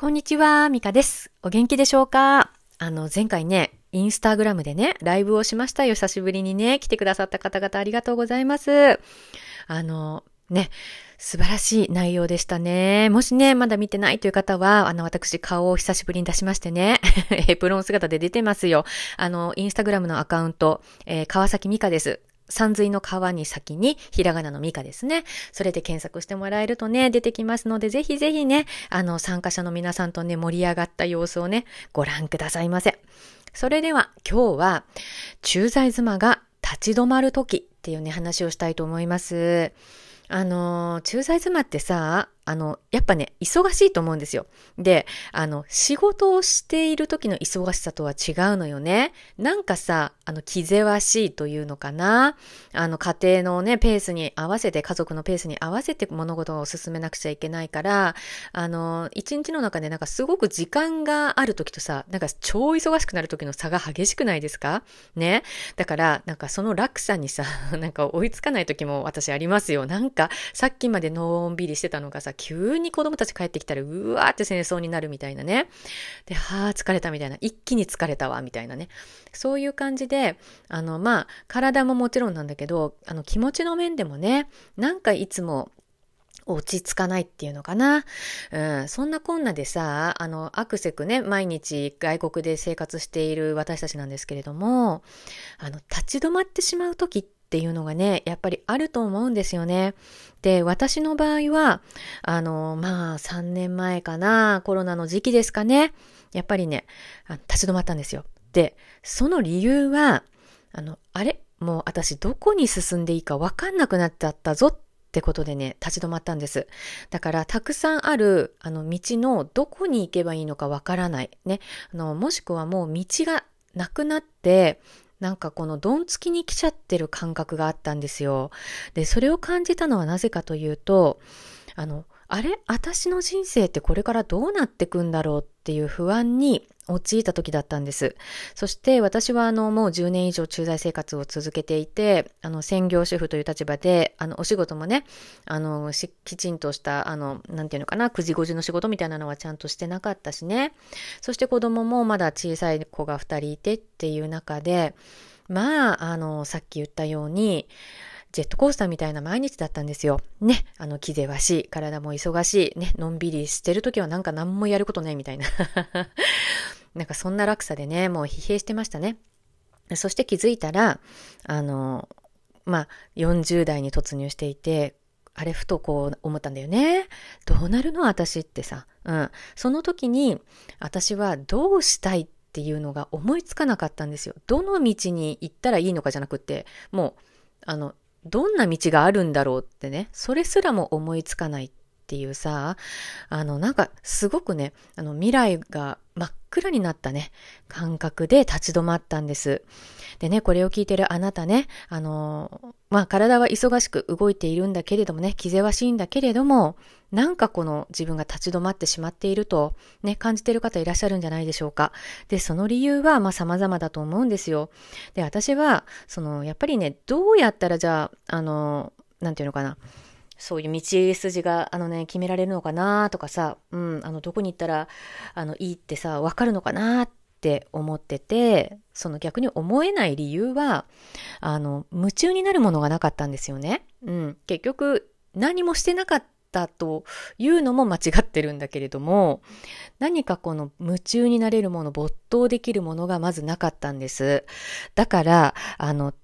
こんにちは、ミカです。お元気でしょうか？あの、前回ね、インスタグラムでね、ライブをしましたよ。久しぶりにね、来てくださった方々ありがとうございます。あの、ね、素晴らしい内容でしたね。もしね、まだ見てないという方は、あの、私顔を久しぶりに出しましてね、エプロン姿で出てますよ。あの、インスタグラムのアカウント、えー、川崎美香です。山水の川に先に、ひらがなのミカですね。それで検索してもらえるとね、出てきますので、ぜひぜひね、あの、参加者の皆さんとね、盛り上がった様子をね、ご覧くださいませ。それでは、今日は、駐在妻が立ち止まる時っていうね、話をしたいと思います。あの、駐在妻ってさ、あの、やっぱね、忙しいと思うんですよ。で、あの、仕事をしている時の忙しさとは違うのよね。なんかさ、あの、気ぜわしいというのかな。あの、家庭のね、ペースに合わせて、家族のペースに合わせて物事を進めなくちゃいけないから、あの、一日の中でなんかすごく時間がある時とさ、なんか超忙しくなる時の差が激しくないですか？ね。だから、なんかその落差にさ、なんか追いつかない時も私ありますよ。なんか、さっきまでのんびりしてたのがさ、急に子供たち帰ってきたら、うわーって戦争になるみたいなね。で、はあ、疲れたみたいな。一気に疲れたわ、みたいなね。そういう感じで、あの、まあ、体ももちろんなんだけど、あの、気持ちの面でもね、なんかいつも、落ち着かないっていうのかな。うん、そんなこんなでさ、あの、アクセクね、毎日外国で生活している私たちなんですけれども、あの、立ち止まってしまう時って、っていうのがね、やっぱりあると思うんですよね。で、私の場合は、あの、まあ、3年前かな、コロナの時期ですかね。やっぱりね、立ち止まったんですよ。で、その理由は、あの、あれ？もう私どこに進んでいいかわかんなくなっちゃったぞってことでね、立ち止まったんです。だから、たくさんある、あの、道のどこに行けばいいのかわからない。ね。あの、もしくはもう道がなくなって、なんかこのどんつきに来ちゃってる感覚があったんですよ。で、それを感じたのはなぜかというと、あの、あれ？私の人生ってこれからどうなってくんだろうっていう不安に陥った時だったんです。そして私はあのもう10年以上駐在生活を続けていて、あの専業主婦という立場で、あのお仕事もね、あのきちんとした、あの、なんていうのかな、9時5時の仕事みたいなのはちゃんとしてなかったしね。そして子供もまだ小さい子が2人いてっていう中で、まあ、あの、さっき言ったように、ジェットコースターみたいな毎日だったんですよ。ね。あの、気ぜわしい。体も忙しい。ね。のんびりしてるときはなんか何もやることないみたいな。なんかそんな落差でね、もう疲弊してましたね。そして気づいたら、あの、まあ、40代に突入していて、あれふとこう思ったんだよね。どうなるの私ってさ。うん。その時に、私はどうしたいっていうのが思いつかなかったんですよ。どの道に行ったらいいのかじゃなくて、もう、あの、どんな道があるんだろうってね、それすらも思いつかないっていうさ、あの、なんかすごくね、あの、未来が真っ暗になったね、感覚で立ち止まったんです。でね、これを聞いてるあなたね、あの、まあ、体は忙しく動いているんだけれどもね、気ぜわしいんだけれども、なんかこの自分が立ち止まってしまっていると、ね、感じている方いらっしゃるんじゃないでしょうか。で、その理由は、まあ、様々だと思うんですよ。で、私は、その、やっぱりね、どうやったらじゃあ、あの、なんていうのかな、そういう道筋が、あのね、決められるのかなとかさ、うん、あの、どこに行ったら、あの、いいってさ、わかるのかなって思ってて、その逆に思えない理由は、あの、夢中になるものがなかったんですよね。うん、結局、何もしてなかったというのも間違ってるんだけれども、何かこの夢中になれるもの、没頭できるものがまずなかったんです。だから、あの、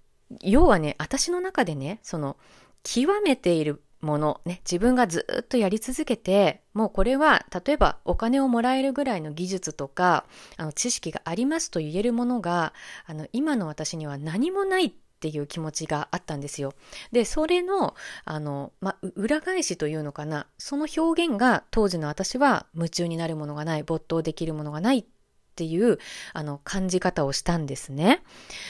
要はね、私の中でね、その、極めているもの、ね、自分がずっとやり続けて、もうこれは、例えばお金をもらえるぐらいの技術とか、あの、知識がありますと言えるものが、あの、今の私には何もないっていう気持ちがあったんですよ。で、それの、あの、ま裏返しというのかな、その表現が当時の私は夢中になるものがない、没頭できるものがないっていうあの感じ方をしたんですね。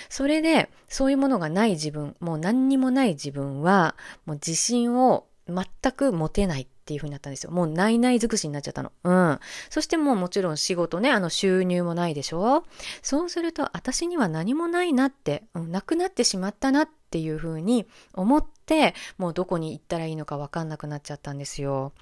それでそういうものがない自分、もう何にもない自分はもう自信を全く持てないっていう風になったんですよ。もうないない尽くしになっちゃったの。うん。そしてもうもちろん仕事ね、あの収入もないでしょそうすると私には何もないなって、うん、なくなってしまったなっていう風に思って、もうどこに行ったらいいのかわかんなくなっちゃったんですよ。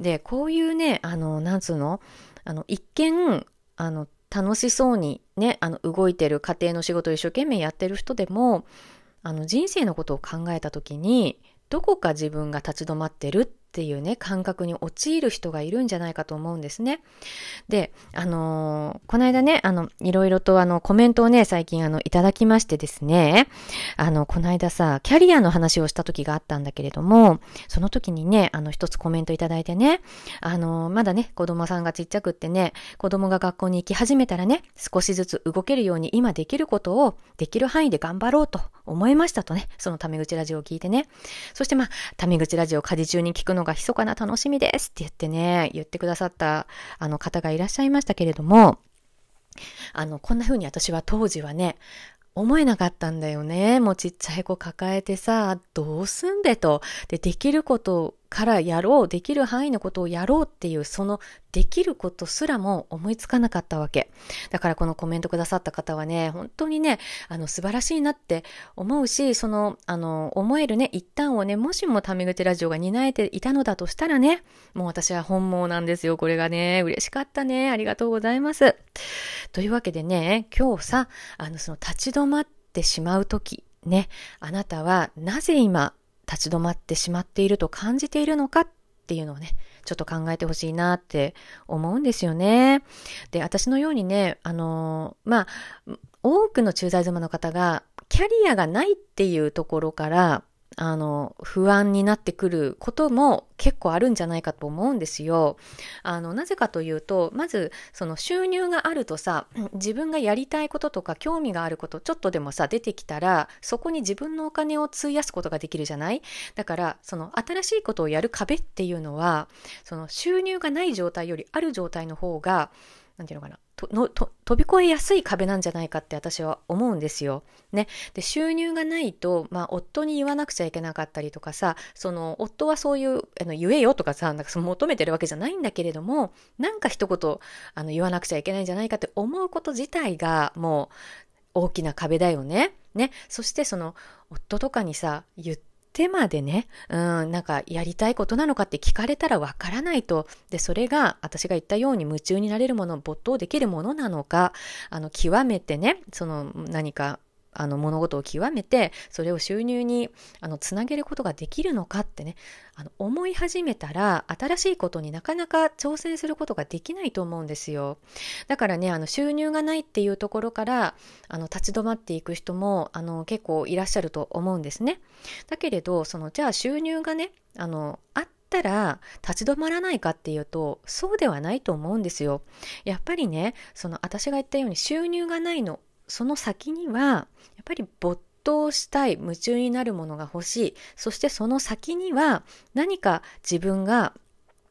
で、こういうね、あの、なんつうの？あの、一見、あの、楽しそうにね、あの、動いてる家庭の仕事を一生懸命やってる人でも、あの、人生のことを考えた時に、どこか自分が立ち止まってるっていうね、感覚に陥る人がいるんじゃないかと思うんですね。で、あのー、この間ね、あの、いろいろとあの、コメントをね、最近あの、いただきましてですね、あの、この間さ、キャリアの話をした時があったんだけれども、その時にね、あの、一つコメントいただいてね、あのー、まだね、子供さんがちっちゃくってね、子供が学校に行き始めたらね、少しずつ動けるように今できることをできる範囲で頑張ろうと思いましたとね、そのタメ口ラジオを聞いてね。そしてまあ、タメ口ラジオ家事中に聞くのが密かな楽しみですって言ってね、言ってくださったあの方がいらっしゃいましたけれども、あの、こんな風に私は当時はね、思えなかったんだよね。もうちっちゃい子抱えてさ、どうすんでと。で、できることからやろう、できる範囲のことをやろうっていう、そのできることすらも思いつかなかったわけ。だからこのコメントくださった方はね、本当にね、あの、素晴らしいなって思うし、その、あの、思えるね、一旦をね、もしもタメ口ラジオが担えていたのだとしたらね、もう私は本望なんですよ。これがね、嬉しかったね。ありがとうございます。というわけでね、今日さ、あの、その立ち止まってしまうとき、ね、あなたはなぜ今立ち止まってしまっていると感じているのかっていうのをね、ちょっと考えてほしいなって思うんですよね。で、私のようにね、あのまあ、多くの駐在妻の方がキャリアがないっていうところからあの、不安になってくることも結構あるんじゃないかと思うんですよ。あの、なぜかというと、まず、その収入があるとさ、自分がやりたいこととか興味があること、ちょっとでもさ、出てきたら、そこに自分のお金を費やすことができるじゃない？だから、その新しいことをやる壁っていうのは、その収入がない状態よりある状態の方が、なんていうのかな、のと飛び越えやすい壁なんじゃないかって私は思うんですよ。ね。で、収入がないと、まあ、夫に言わなくちゃいけなかったりとかさ、その、夫はそういう、あの、言えよとかさ、なんかその求めてるわけじゃないんだけれども、なんか一言、あの、言わなくちゃいけないんじゃないかって思うこと自体が、もう、大きな壁だよね。ね。そしてその、夫とかにさ、言っ手、までね、うん、なんかやりたいことなのかって聞かれたらわからないと。で、それが私が言ったように夢中になれるもの、没頭できるものなのか、あの、極めてね、その何かあの物事を極めてそれを収入にあのつなげることができるのかってねあの思い始めたら新しいことになかなか挑戦することができないと思うんですよ。だからねあの収入がないっていうところからあの立ち止まっていく人もあの結構いらっしゃると思うんですね。だけれどそのじゃあ収入がねあのあったら立ち止まらないかっていうとそうではないと思うんですよ。やっぱりねその私が言ったように収入がないのその先には、やっぱり没頭したい、夢中になるものが欲しい。そしてその先には何か自分が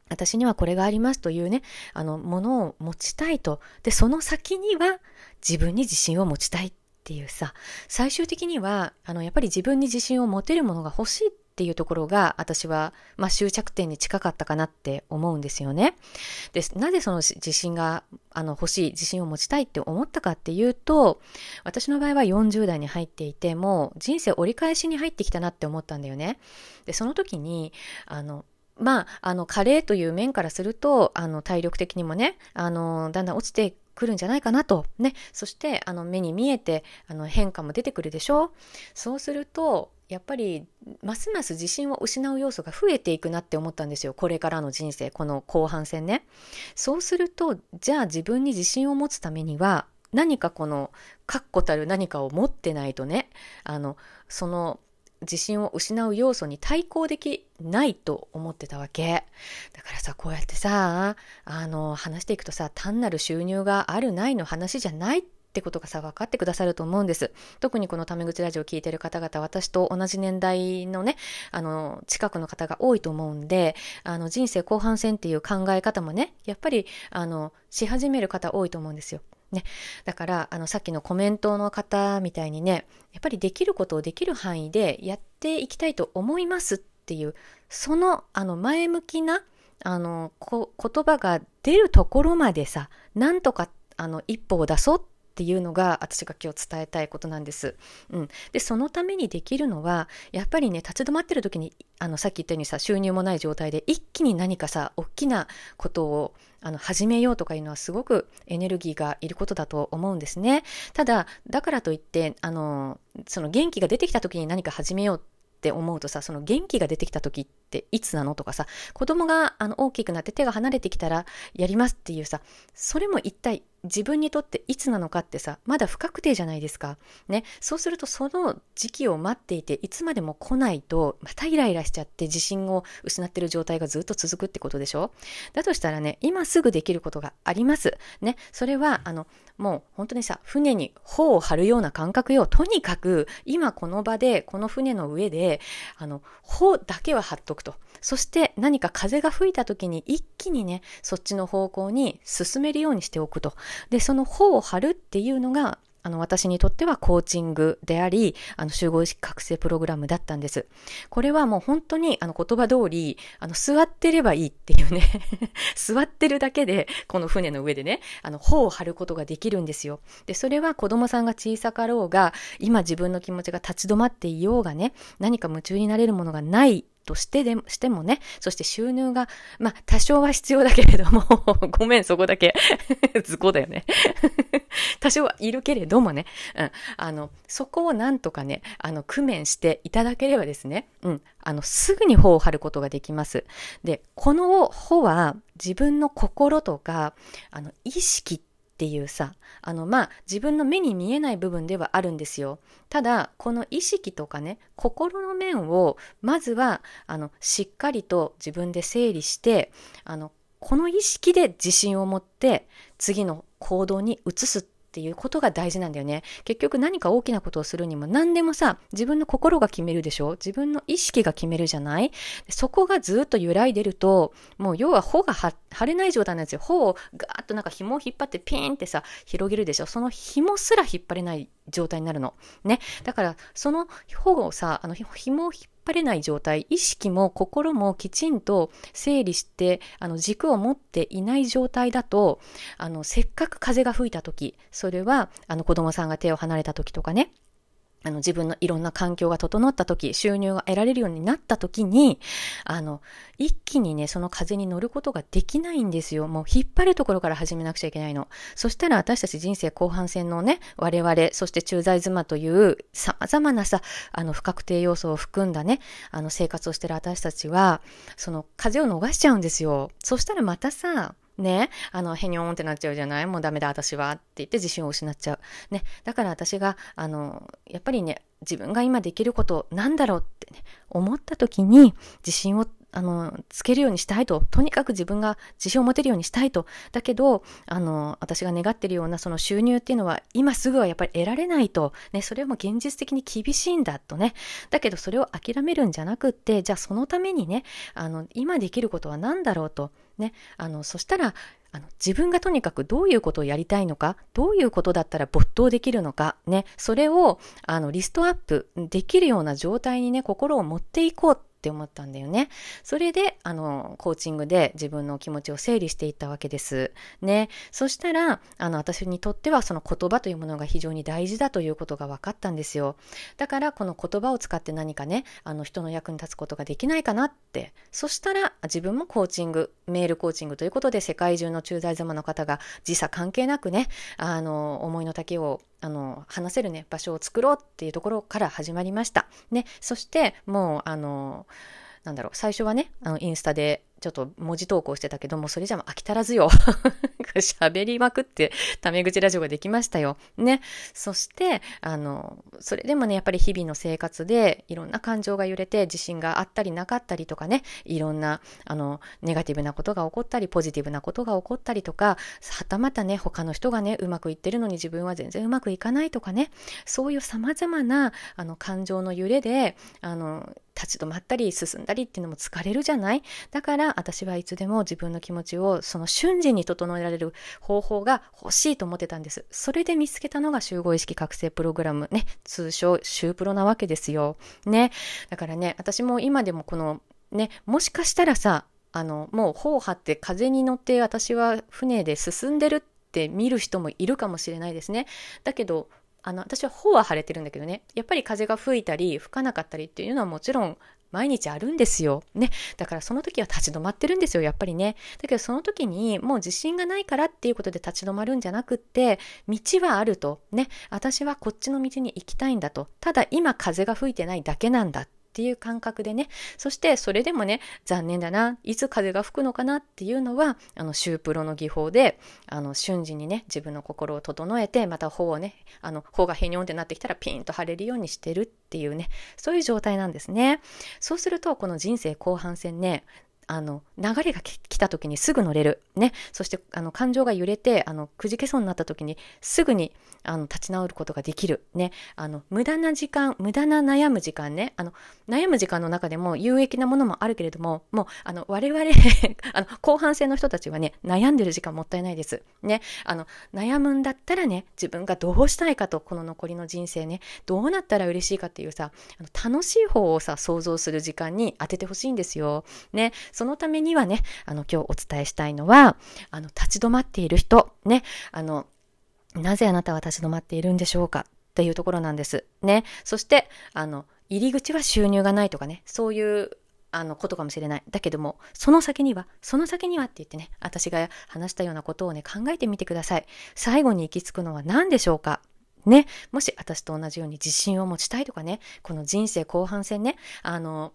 私にはこれがありますというね、あの、ものを持ちたいと。で、その先には自分に自信を持ちたいっていうさ、最終的には、あの、やっぱり自分に自信を持てるものが欲しいっっていうところが私は、まあ、終着点に近かったかなって思うんですよね。で、なぜその自信が、あの、欲しい、自信を持ちたいって思ったかっていうと、私の場合は40代に入っていて、もう人生折り返しに入ってきたなって思ったんだよね。で、その時に、あの、まあ、あの、加齢という面からすると、あの、体力的にもね、あの、だんだん落ちてくるんじゃないかなと。ね。そして、あの、目に見えて、あの、変化も出てくるでしょう。そうすると、やっぱりますます自信を失う要素が増えていくなって思ったんですよ。これからの人生。この後半戦ね。そうするとじゃあ自分に自信を持つためには何かこの確固たる何かを持ってないとね。あのその自信を失う要素に対抗できないと思ってたわけ。だからさ、こうやってさ、あの、話していくとさ、単なる収入があるないの話じゃないっってことがさ、分かってくださると思うんです。特にこのタメ口ラジオを聴いてる方々、私と同じ年代のね、あの、近くの方が多いと思うんで、あの、人生後半戦っていう考え方もね、やっぱり、あの、し始める方多いと思うんですよ。ね。だから、あの、さっきのコメントの方みたいにね、やっぱりできることをできる範囲でやっていきたいと思いますっていう、その、あの、前向きな、あのこ、言葉が出るところまでさ、なんとか、あの、一歩を出そうっっていうのが私が今日伝えたいことなんです。うん、でそのためにできるのはやっぱりね立ち止まってる時にあのさっき言ったようにさ収入もない状態で一気に何かさ大きなことをあの始めようとかいうのはすごくエネルギーがいることだと思うんですね。ただだからといってあのその元気が出てきた時に何か始めようって思うとさその元気が出てきた時っていつなの？とかさ子供があの大きくなって手が離れてきたらやりますっていうさそれも一体自分にとっていつなのかってさまだ不確定じゃないですか。ね。そうするとその時期を待っていていつまでも来ないとまたイライラしちゃって自信を失ってる状態がずっと続くってことでしょ？だとしたらね今すぐできることがあります。ね。それはあのもう本当にさ船に帆を張るような感覚よ。とにかく今この場でこの船の上であの帆だけは張っとくとそして何か風が吹いた時に一気にねそっちの方向に進めるようにしておくとで、その方を張るっていうのが、あの、私にとってはコーチングであり、あの、集合意識覚醒プログラムだったんです。これはもう本当に、あの、言葉通り、あの、座ってればいいっていうね 座ってるだけで、この船の上でね、あの、帆を張ることができるんですよ。で、それは子供さんが小さかろうが、今自分の気持ちが立ち止まっていようがね、何か夢中になれるものがないとしてでしてもね、そして収入が、まあ、多少は必要だけれども、ごめん、そこだけ、図工だよね。多少はいるけれどもね、うん、あの、そこをなんとかね、あの、工面していただければですね、うん、あの、すぐに穂を張ることができます。で、この穂は自分の心とか、あの、意識ってっていうさあのまあ自分の目に見えない部分ではあるんですよ。ただこの意識とかね心の面をまずはあのしっかりと自分で整理してあのこの意識で自信を持って次の行動に移すっていうことが大事なんだよね。結局何か大きなことをするにも何でもさ、自分の心が決めるでしょ？自分の意識が決めるじゃない？そこがずっと揺らいでると、もう要は穂が張れない状態なんですよ。穂をガーッとなんか紐を引っ張ってピーンってさ、広げるでしょ？その紐すら引っ張れない状態になるの。ね？だから、その穂をさ、あの紐を引っ張れない状態、意識も心もきちんと整理して、あの軸を持っていない状態だと、あの、せっかく風が吹いた時、それは、あの、子供さんが手を離れた時とかね、あの自分のいろんな環境が整った時、収入が得られるようになった時に、あの、一気にね、その風に乗ることができないんですよ。もう引っ張るところから始めなくちゃいけないの。そしたら私たち人生後半戦のね、我々、そして駐在妻という様々なさ、あの不確定要素を含んだね、あの生活をしてる私たちは、その風を逃しちゃうんですよ。そしたらまたさ、ね、あの、へにょーんってなっちゃうじゃない？もうダメだ、私は。って言って自信を失っちゃう。ね、だから私が、あの、やっぱりね、自分が今できることなんだろうってね、思った時に自信をあの、つけるようにしたいと。とにかく自分が自信を持てるようにしたいと。だけど、あの、私が願ってるようなその収入っていうのは、今すぐはやっぱり得られないと。ね、それも現実的に厳しいんだとね。だけど、それを諦めるんじゃなくって、じゃあそのためにね、あの、今できることは何だろうと。ね、あの、そしたら、あの自分がとにかくどういうことをやりたいのか、どういうことだったら没頭できるのか、ね、それをあのリストアップできるような状態にね、心を持っていこうって思ったんだよね。それで、あの、コーチングで自分の気持ちを整理していったわけです。ね。そしたら、あの、私にとってはその言葉というものが非常に大事だということが分かったんですよ。だから、この言葉を使って何かね、あの、人の役に立つことができないかなって。そしたら、自分もコーチング、メールコーチングということで、世界中の駐在様の方が時差関係なくね、あの、思いの丈をあの話せるね場所を作ろうっていうところから始まりました。ね、そしてもうあのなんだろう最初はねあのインスタでちょっと文字投稿してたけども、それじゃ飽き足らずよ。喋りまくって、タメ口ラジオができましたよ。ね。そして、あの、それでもね、やっぱり日々の生活で、いろんな感情が揺れて、自信があったりなかったりとかね、いろんな、あの、ネガティブなことが起こったり、ポジティブなことが起こったりとか、はたまたね、他の人がね、うまくいってるのに自分は全然うまくいかないとかね、そういう様々な、あの、感情の揺れで、あの、立ち止まったり進んだりっていうのも疲れるじゃない？だから私はいつでも自分の気持ちをその瞬時に整えられる方法が欲しいと思ってたんです。それで見つけたのが集合意識覚醒プログラムね、通称シュープロなわけですよ。ね。だからね、私も今でもこのね、もしかしたらさ、あの、もう帆を張って風に乗って私は船で進んでるって見る人もいるかもしれないですね。だけど、あの、私は頬は腫れてるんだけどね、やっぱり風が吹いたり吹かなかったりっていうのはもちろん毎日あるんですよ。ね。だからその時は立ち止まってるんですよ、やっぱりね。だけどその時にもう自信がないからっていうことで立ち止まるんじゃなくって、道はあると。ね。私はこっちの道に行きたいんだと。ただ今風が吹いてないだけなんだていう感覚でね、そしてそれでもね、残念だな、いつ風が吹くのかなっていうのは、あの、シュープロの技法で、あの、瞬時にね、自分の心を整えて、また頬をね、あの、頬がへにょんってなってきたらピンと腫れるようにしてるっていうね、そういう状態なんですね。そうすると、この人生後半戦ね、あの、流れが来た時にすぐ乗れる。ね。そして、あの、感情が揺れて、あの、くじけそうになった時に、すぐに、あの、立ち直ることができる。ね。あの、無駄な時間、無駄な悩む時間ね。あの、悩む時間の中でも有益なものもあるけれども、もう、あの、我々 あの、後半戦の人たちはね、悩んでる時間もったいないです。ね。あの、悩むんだったらね、自分がどうしたいかと、この残りの人生ね、どうなったら嬉しいかっていうさ、あの楽しい方をさ、想像する時間に当ててほしいんですよ。ね。そのためにはね、あの、今日お伝えしたいのは、あの、立ち止まっている人、ね、あの、なぜあなたは立ち止まっているんでしょうか？っていうところなんです。ね。そして、あの、入り口は収入がないとかね、そういうあのことかもしれない。だけども、その先には、その先にはって言ってね、私が話したようなことをね、考えてみてください。最後に行き着くのは何でしょうか？ね。もし私と同じように自信を持ちたいとかね、この人生後半戦ね、あの、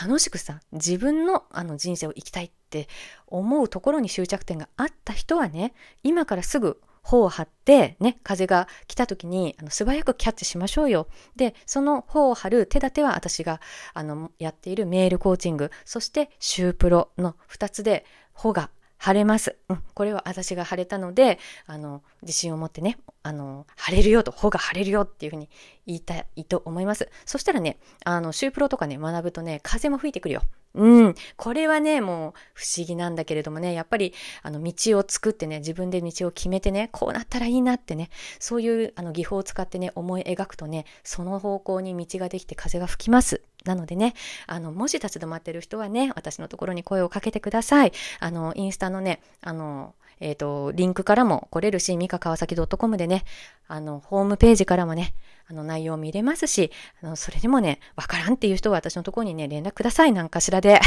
楽しくさ、自分のあの人生を生きたいって思うところに終着点があった人はね、今からすぐ頬を張って、ね、風が来た時にあの素早くキャッチしましょうよ。で、その頬を張る手立ては私があのやっているメールコーチング、そしてシュープロの2つで穂が晴れます。うん。これは私が晴れたので、あの、自信を持ってね、あの、晴れるよと、穂が晴れるよっていうふうに言いたいと思います。そしたらね、あの、シュープロとかね、学ぶとね、風も吹いてくるよ。うん。これはね、もう不思議なんだけれどもね、やっぱり、あの、道を作ってね、自分で道を決めてね、こうなったらいいなってね、そういうあの技法を使ってね、思い描くとね、その方向に道ができて風が吹きます。なのでね、あの、もし立ち止まってる人はね、私のところに声をかけてください。あの、インスタのね、あの、えっ、ー、と、リンクからも来れるし、ミカ川崎 .com でね、あの、ホームページからもね、あの、内容を見れますし、あの、それでもね、わからんっていう人は私のところにね、連絡ください、なんかしらで。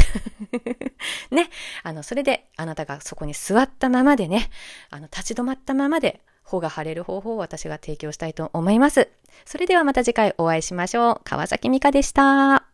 ね、あの、それで、あなたがそこに座ったままでね、あの、立ち止まったままで、穂が晴れる方法を私が提供したいと思います。それではまた次回お会いしましょう。川崎美香でした。